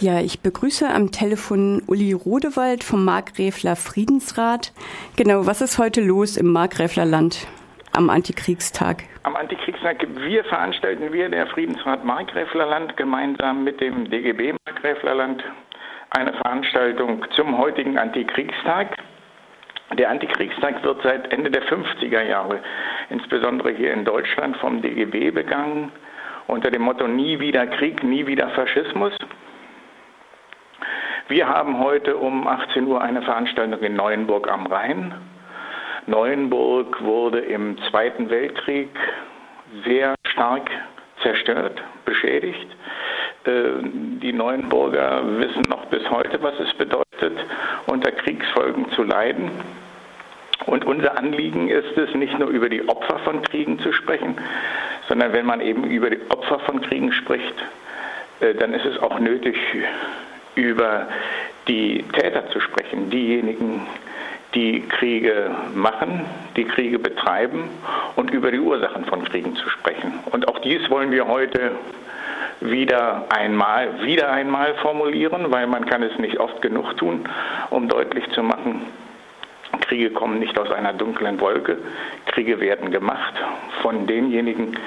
Ja, ich begrüße am Telefon Uli Rodewald vom Markgräfler Friedensrat. Genau, was ist heute los im Markgräfler Land am Antikriegstag? Am Antikriegstag wir veranstalten wir, der Friedensrat Markgräfler Land, gemeinsam mit dem DGB Markgräfler Land eine Veranstaltung zum heutigen Antikriegstag. Der Antikriegstag wird seit Ende der 50er Jahre, insbesondere hier in Deutschland, vom DGB begangen, unter dem Motto Nie wieder Krieg, nie wieder Faschismus. Wir haben heute um 18 Uhr eine Veranstaltung in Neuenburg am Rhein. Neuenburg wurde im Zweiten Weltkrieg sehr stark zerstört, beschädigt. Äh, die Neuenburger wissen noch bis heute, was es bedeutet, unter Kriegsfolgen zu leiden. Und unser Anliegen ist es, nicht nur über die Opfer von Kriegen zu sprechen, sondern wenn man eben über die Opfer von Kriegen spricht, äh, dann ist es auch nötig, über die Täter zu sprechen, diejenigen, die Kriege machen, die Kriege betreiben und über die Ursachen von Kriegen zu sprechen. Und auch dies wollen wir heute wieder einmal, wieder einmal formulieren, weil man kann es nicht oft genug tun, um deutlich zu machen, Kriege kommen nicht aus einer dunklen Wolke. Kriege werden gemacht von denjenigen,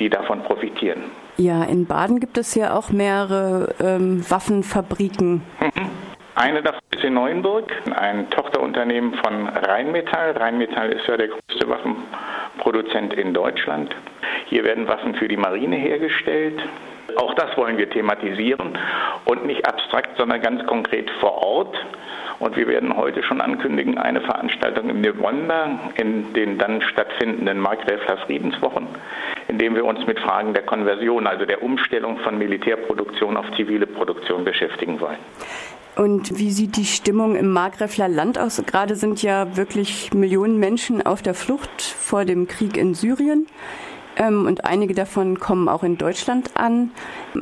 die davon profitieren. Ja, in Baden gibt es ja auch mehrere ähm, Waffenfabriken. Mhm. Eine davon ist in Neuenburg, ein Tochterunternehmen von Rheinmetall. Rheinmetall ist ja der größte Waffenproduzent in Deutschland. Hier werden Waffen für die Marine hergestellt. Auch das wollen wir thematisieren und nicht abstrakt, sondern ganz konkret vor Ort. Und wir werden heute schon ankündigen, eine Veranstaltung im November in den dann stattfindenden Markgräfler Friedenswochen, in dem wir uns mit Fragen der Konversion, also der Umstellung von Militärproduktion auf zivile Produktion beschäftigen wollen. Und wie sieht die Stimmung im Markgräfler Land aus? Gerade sind ja wirklich Millionen Menschen auf der Flucht vor dem Krieg in Syrien. Ähm, und einige davon kommen auch in Deutschland an.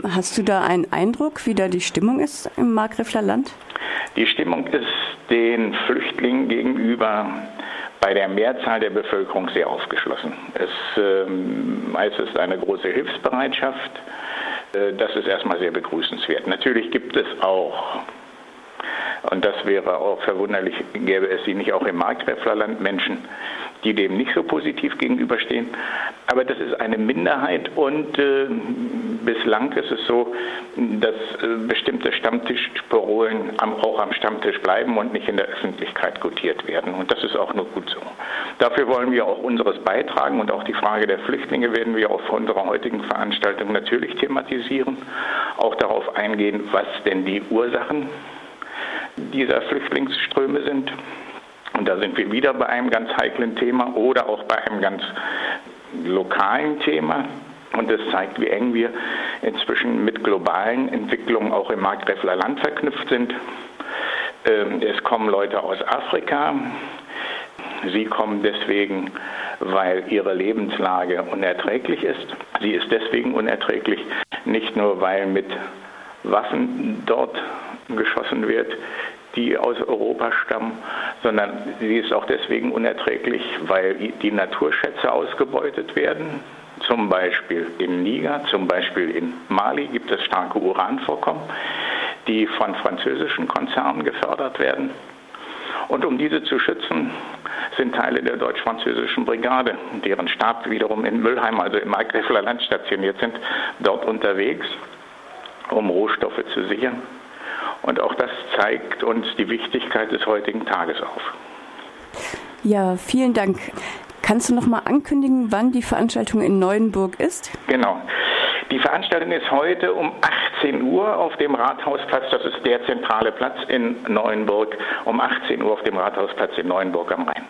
Hast du da einen Eindruck, wie da die Stimmung ist im Markgräfler Land? Die Stimmung ist den Flüchtlingen gegenüber bei der Mehrzahl der Bevölkerung sehr aufgeschlossen. Es, ähm, es ist eine große Hilfsbereitschaft. Äh, das ist erstmal sehr begrüßenswert. Natürlich gibt es auch, und das wäre auch verwunderlich, gäbe es sie nicht auch im Markgräflerland Menschen, die dem nicht so positiv gegenüberstehen. Aber das ist eine Minderheit und äh, bislang ist es so, dass äh, bestimmte Stammtischparolen am, auch am Stammtisch bleiben und nicht in der Öffentlichkeit gutiert werden. Und das ist auch nur gut so. Dafür wollen wir auch unseres beitragen und auch die Frage der Flüchtlinge werden wir auf unserer heutigen Veranstaltung natürlich thematisieren, auch darauf eingehen, was denn die Ursachen dieser Flüchtlingsströme sind. Und da sind wir wieder bei einem ganz heiklen Thema oder auch bei einem ganz lokalen Thema. Und das zeigt, wie eng wir inzwischen mit globalen Entwicklungen auch im Markgräfler Land verknüpft sind. Ähm, es kommen Leute aus Afrika. Sie kommen deswegen, weil ihre Lebenslage unerträglich ist. Sie ist deswegen unerträglich, nicht nur weil mit Waffen dort geschossen wird, die aus Europa stammen, sondern sie ist auch deswegen unerträglich, weil die Naturschätze ausgebeutet werden. Zum Beispiel im Niger, zum Beispiel in Mali gibt es starke Uranvorkommen, die von französischen Konzernen gefördert werden. Und um diese zu schützen, sind Teile der deutsch-französischen Brigade, deren Stab wiederum in Müllheim, also im Markgräfler Land stationiert sind, dort unterwegs, um Rohstoffe zu sichern. Und auch das zeigt uns die Wichtigkeit des heutigen Tages auf. Ja, vielen Dank. Kannst du noch mal ankündigen, wann die Veranstaltung in Neuenburg ist? Genau. Die Veranstaltung ist heute um 18 Uhr auf dem Rathausplatz. Das ist der zentrale Platz in Neuenburg. Um 18 Uhr auf dem Rathausplatz in Neuenburg am Rhein.